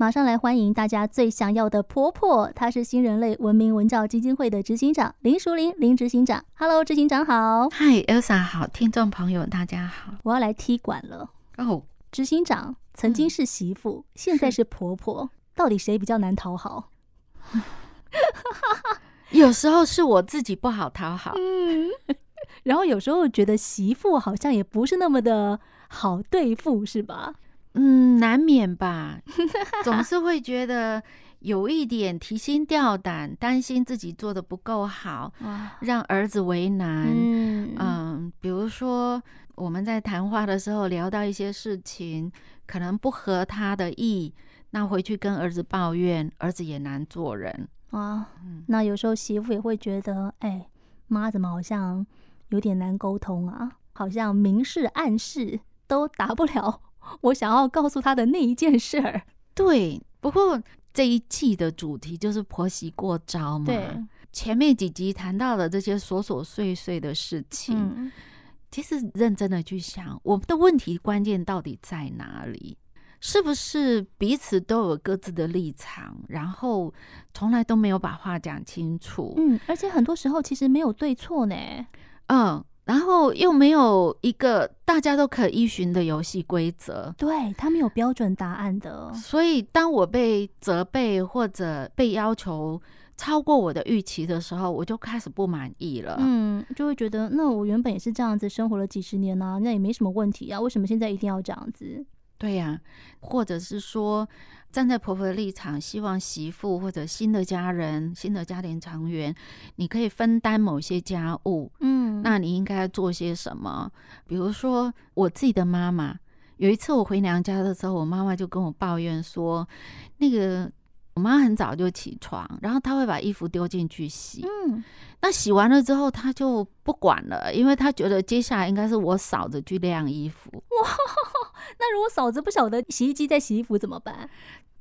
马上来欢迎大家最想要的婆婆，她是新人类文明文教基金会的执行长林淑玲林执行长。Hello，执行长好。Hi Elsa 好，听众朋友大家好。我要来踢馆了。哦、oh，执行长曾经是媳妇、嗯，现在是婆婆，到底谁比较难讨好？有时候是我自己不好讨好，嗯，然后有时候觉得媳妇好像也不是那么的好对付，是吧？嗯，难免吧，总是会觉得有一点提心吊胆，担心自己做的不够好，让儿子为难。嗯，嗯，比如说我们在谈话的时候聊到一些事情，可能不合他的意，那回去跟儿子抱怨，儿子也难做人啊。那有时候媳妇也会觉得，哎，妈怎么好像有点难沟通啊？好像明示暗示都达不了。我想要告诉他的那一件事儿，对。不过这一季的主题就是婆媳过招嘛。对，前面几集谈到了这些琐琐碎碎的事情，嗯，其实认真的去想，我们的问题关键到底在哪里？是不是彼此都有各自的立场，然后从来都没有把话讲清楚？嗯，而且很多时候其实没有对错呢。嗯。然后又没有一个大家都可依循的游戏规则，对，他没有标准答案的。所以当我被责备或者被要求超过我的预期的时候，我就开始不满意了。嗯，就会觉得那我原本也是这样子生活了几十年啊，那也没什么问题啊，为什么现在一定要这样子？对呀，或者是说。站在婆婆的立场，希望媳妇或者新的家人、新的家庭成员，你可以分担某些家务。嗯，那你应该做些什么？比如说，我自己的妈妈，有一次我回娘家的时候，我妈妈就跟我抱怨说，那个。我妈很早就起床，然后她会把衣服丢进去洗。嗯，那洗完了之后，她就不管了，因为她觉得接下来应该是我嫂子去晾衣服。哇，那如果嫂子不晓得洗衣机在洗衣服怎么办？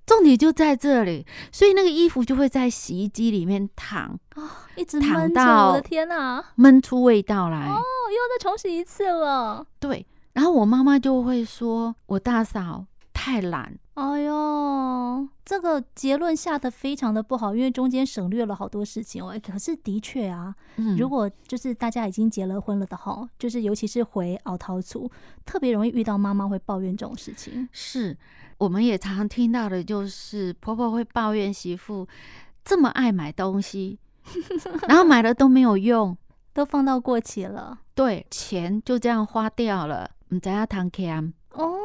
重点就在这里，所以那个衣服就会在洗衣机里面躺啊，一直躺到，我的天哪，闷出味道来。哦，又要再重洗一次了。对，然后我妈妈就会说我大嫂太懒。哎呦，这个结论下的非常的不好，因为中间省略了好多事情哦。可是的确啊，嗯，如果就是大家已经结了婚了的吼，就是尤其是回奥陶族，特别容易遇到妈妈会抱怨这种事情。是，我们也常常听到的，就是婆婆会抱怨媳妇这么爱买东西，然后买了都没有用，都放到过期了。对，钱就这样花掉了，唔知要谈 cam 哦，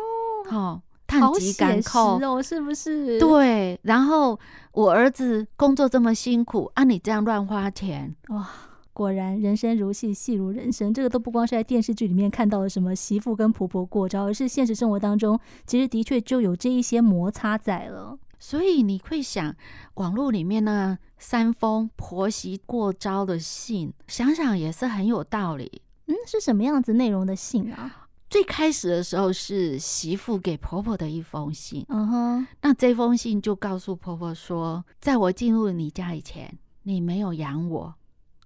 好。好写实哦，是不是？对，然后我儿子工作这么辛苦，啊，你这样乱花钱，哇！果然人生如戏，戏如人生。这个都不光是在电视剧里面看到的什么媳妇跟婆婆过招，而是现实生活当中，其实的确就有这一些摩擦在了。所以你会想，网络里面呢三封婆媳过招的信，想想也是很有道理。嗯，是什么样子内容的信啊？最开始的时候是媳妇给婆婆的一封信，嗯哼，那这封信就告诉婆婆说，在我进入你家以前，你没有养我，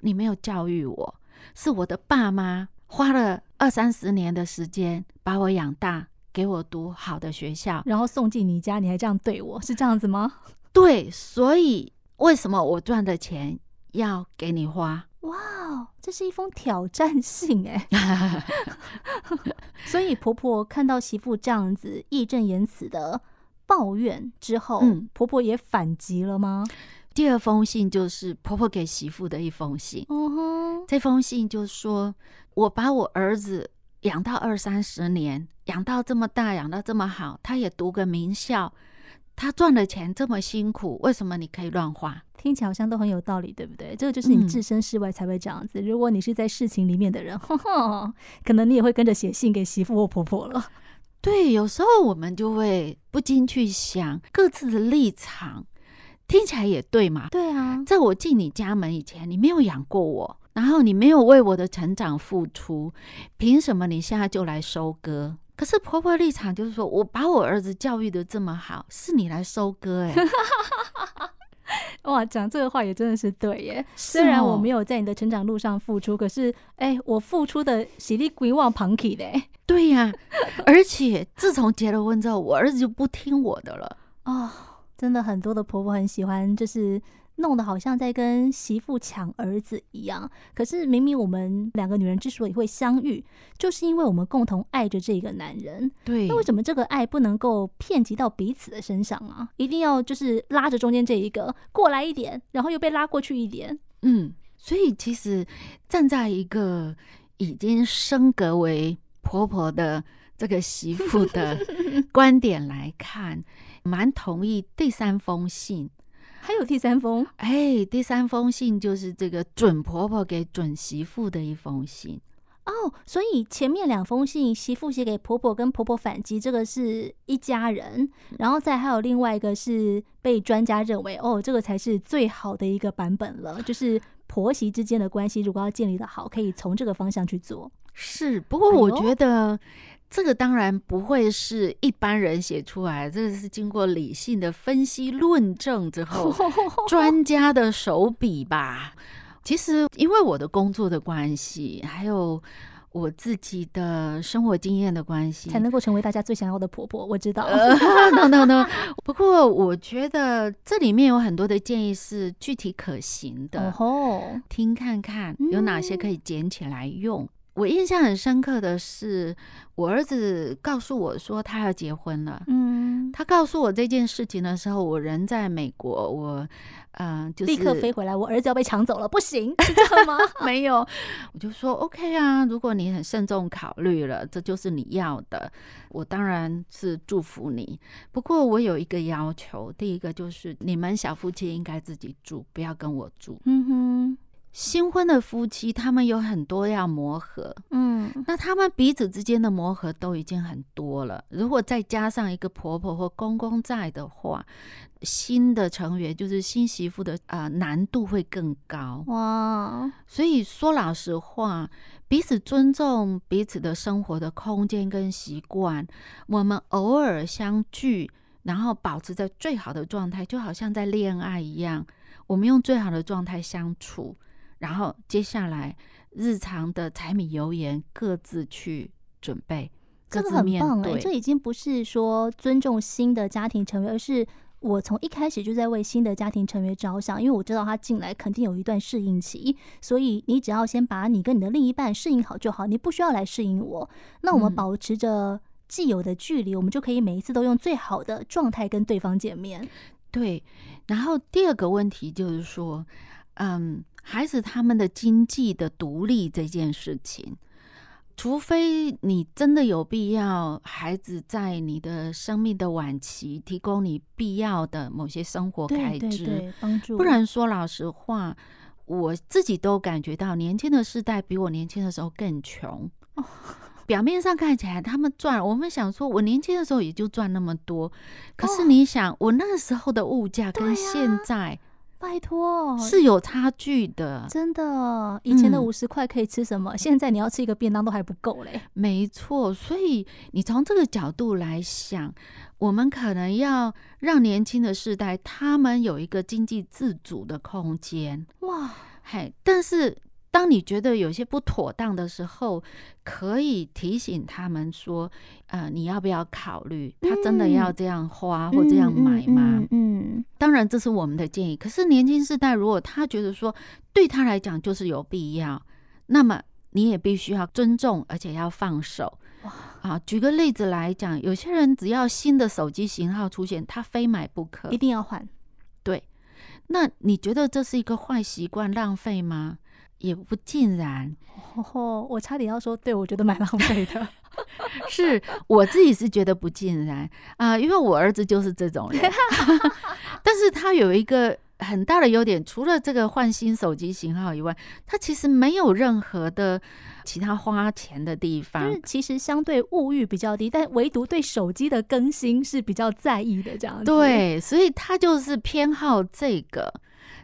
你没有教育我，是我的爸妈花了二三十年的时间把我养大，给我读好的学校，然后送进你家，你还这样对我，是这样子吗？对，所以为什么我赚的钱要给你花？哇哦，这是一封挑战 信哎！所以婆婆看到媳妇这样子义正言辞的抱怨之后，嗯，婆婆也反击了吗？第二封信就是婆婆给媳妇的一封信。嗯哼，这封信就说：“我把我儿子养到二三十年，养到这么大，养到这么好，他也读个名校。”他赚的钱这么辛苦，为什么你可以乱花？听起来好像都很有道理，对不对？这个就是你置身事外才会这样子。嗯、如果你是在事情里面的人，呵呵，可能你也会跟着写信给媳妇或婆婆了。对，有时候我们就会不禁去想各自的立场，听起来也对嘛？对啊，在我进你家门以前，你没有养过我，然后你没有为我的成长付出，凭什么你现在就来收割？可是婆婆立场就是说，我把我儿子教育的这么好，是你来收割哎！哇，讲这个话也真的是对耶。虽然我没有在你的成长路上付出，可是哎，我付出的喜力归望旁去的。对呀，而且自从结了婚之后，我儿子就不听我的了。哦，真的很多的婆婆很喜欢，就是。弄得好像在跟媳妇抢儿子一样，可是明明我们两个女人之所以会相遇，就是因为我们共同爱着这个男人。对，那为什么这个爱不能够遍及到彼此的身上啊？一定要就是拉着中间这一个过来一点，然后又被拉过去一点。嗯，所以其实站在一个已经升格为婆婆的这个媳妇的 观点来看，蛮同意第三封信。还有第三封，哎，第三封信就是这个准婆婆给准媳妇的一封信哦。所以前面两封信，媳妇写给婆婆，跟婆婆反击，这个是一家人。然后再还有另外一个是被专家认为，哦，这个才是最好的一个版本了。就是婆媳之间的关系，如果要建立的好，可以从这个方向去做。是，不过我觉得。这个当然不会是一般人写出来，这个是经过理性的分析论证之后，专家的手笔吧。其实因为我的工作的关系，还有我自己的生活经验的关系，才能够成为大家最想要的婆婆。我知道，no no no。不过我觉得这里面有很多的建议是具体可行的，哦，听看看有哪些可以捡起来用。我印象很深刻的是，我儿子告诉我说他要结婚了。嗯，他告诉我这件事情的时候，我人在美国，我嗯、呃，就是立刻飞回来。我儿子要被抢走了，不行，是这样吗？没有，我就说 OK 啊，如果你很慎重考虑了，这就是你要的，我当然是祝福你。不过我有一个要求，第一个就是你们小夫妻应该自己住，不要跟我住。嗯哼。新婚的夫妻，他们有很多要磨合，嗯，那他们彼此之间的磨合都已经很多了。如果再加上一个婆婆或公公在的话，新的成员就是新媳妇的啊、呃，难度会更高哇。所以说老实话，彼此尊重彼此的生活的空间跟习惯，我们偶尔相聚，然后保持在最好的状态，就好像在恋爱一样，我们用最好的状态相处。然后接下来日常的柴米油盐各自去准备，各自面对。这个很棒哎，这已经不是说尊重新的家庭成员，而是我从一开始就在为新的家庭成员着想，因为我知道他进来肯定有一段适应期，所以你只要先把你跟你的另一半适应好就好，你不需要来适应我。那我们保持着既有的距离，嗯，我们就可以每一次都用最好的状态跟对方见面。对，然后第二个问题就是说，嗯。孩子他们的经济的独立这件事情，除非你真的有必要，孩子在你的生命的晚期提供你必要的某些生活开支，帮助。不然说老实话，我自己都感觉到年轻的世代比我年轻的时候更穷。哦，表面上看起来他们赚，我们想说，我年轻的时候也就赚那么多，可是你想，我那个时候的物价跟现在。拜托，是有差距的，真的。以前的五十块可以吃什么？嗯，现在你要吃一个便当都还不够嘞。没错，所以你从这个角度来想，我们可能要让年轻的世代他们有一个经济自主的空间。哇，嘿，但是。当你觉得有些不妥当的时候，可以提醒他们说：“呃，你要不要考虑？他真的要这样花或这样买吗？”嗯，嗯，嗯，当然这是我们的建议。可是年轻世代如果他觉得说对他来讲就是有必要，那么你也必须要尊重，而且要放手。哇啊，举个例子来讲，有些人只要新的手机型号出现，他非买不可，一定要换。对，那你觉得这是一个坏习惯，浪费吗？也不尽然，哦，我差点要说，对，我觉得蛮浪费的。是我自己是觉得不尽然啊，呃，因为我儿子就是这种人，但是他有一个很大的优点，除了这个换新手机型号以外，他其实没有任何的其他花钱的地方，就是其实相对物欲比较低，但唯独对手机的更新是比较在意的，这样子。对，所以他就是偏好这个。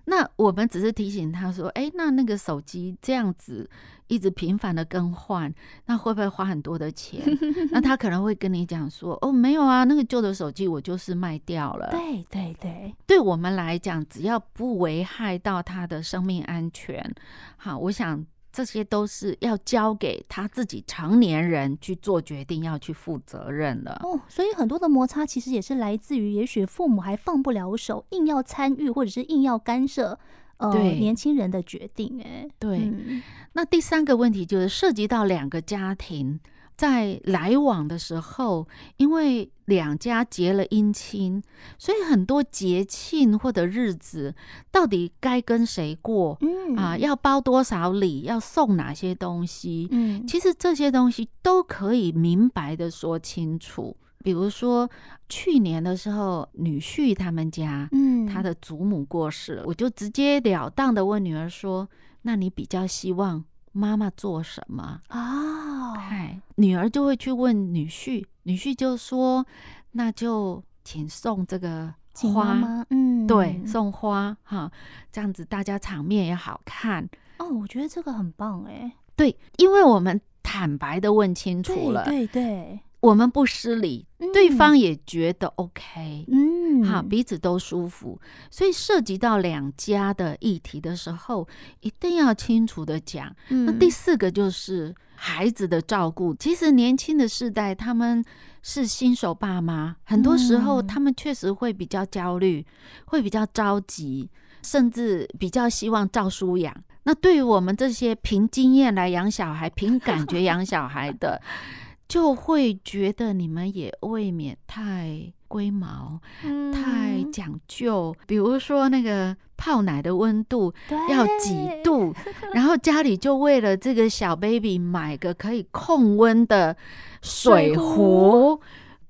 那我们只是提醒他说：“哎，那那个手机这样子一直频繁的更换，那会不会花很多的钱？” 那他可能会跟你讲说：“哦，没有啊，那个旧的手机我就是卖掉了。”对对对，对我们来讲，只要不危害到他的生命安全，好，我想这些都是要交给他自己成年人去做决定，要去负责任的。哦，所以很多的摩擦其实也是来自于，也许父母还放不了手，硬要参与或者是硬要干涉，呃，年轻人的决定。哎，对。嗯、那第三个问题就是涉及到两个家庭。在来往的时候，因为两家结了姻亲，所以很多节庆或者日子，到底该跟谁过？嗯啊，要包多少礼，要送哪些东西？嗯，其实这些东西都可以明白的说清楚。比如说去年的时候，女婿他们家，嗯，他的祖母过世了，我就直截了当的问女儿说：“那你比较希望？”妈妈做什么啊？嗨，女儿就会去问女婿，女婿就说：“那就请送这个花，嗯，对，送花哈，这样子大家场面也好看。”哦，我觉得这个很棒哎。对，因为我们坦白的问清楚了，对对对。我们不失礼，嗯、对方也觉得 OK，嗯，好，彼此都舒服，所以涉及到两家的议题的时候，一定要清楚的讲。嗯、那第四个就是孩子的照顾。其实年轻的世代他们是新手爸妈，很多时候他们确实会比较焦虑，会比较着急，甚至比较希望照书养。那对于我们这些凭经验来养小孩、凭感觉养小孩的。就会觉得你们也未免太龟毛，嗯、太讲究。比如说那个泡奶的温度要几度，然后家里就为了这个小 baby 买个可以控温的水壶。水壶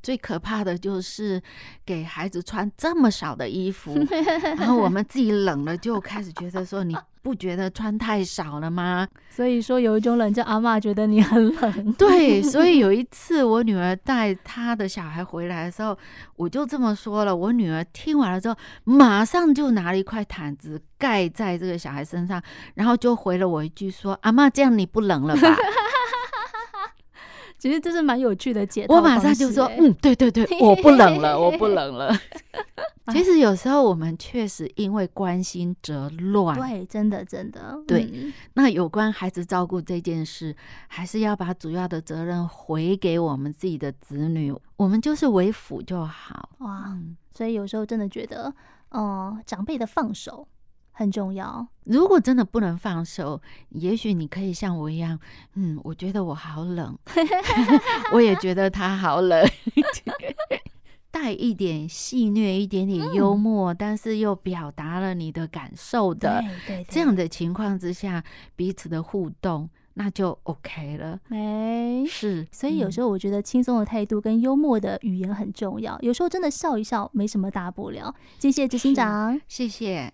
最可怕的就是给孩子穿这么少的衣服，然后我们自己冷了就开始觉得说你。不觉得穿太少了吗？所以说有一种冷，叫阿嬷觉得你很冷。对，所以有一次我女儿带她的小孩回来的时候，我就这么说了。我女儿听完了之后，马上就拿了一块毯子盖在这个小孩身上，然后就回了我一句说：“阿嬷，这样你不冷了吧？” 其实这是蛮有趣的解。我马上就说：“嗯，对对对，我不冷了，我不冷了。”其实有时候我们确实因为关心则乱，对，真的真的，对。嗯、那有关孩子照顾这件事，还是要把主要的责任回给我们自己的子女，我们就是为辅就好。哇，嗯、所以有时候真的觉得，哦、呃，长辈的放手很重要。如果真的不能放手，也许你可以像我一样，嗯，我觉得我好冷，我也觉得他好冷。带一点戏谑，一点点幽默，嗯、但是又表达了你的感受的，对对对，这样的情况之下，彼此的互动那就 OK 了。没，是，所以有时候我觉得轻松的态度跟幽默的语言很重要。嗯、有时候真的笑一笑没什么大不了。谢谢执行长，谢谢。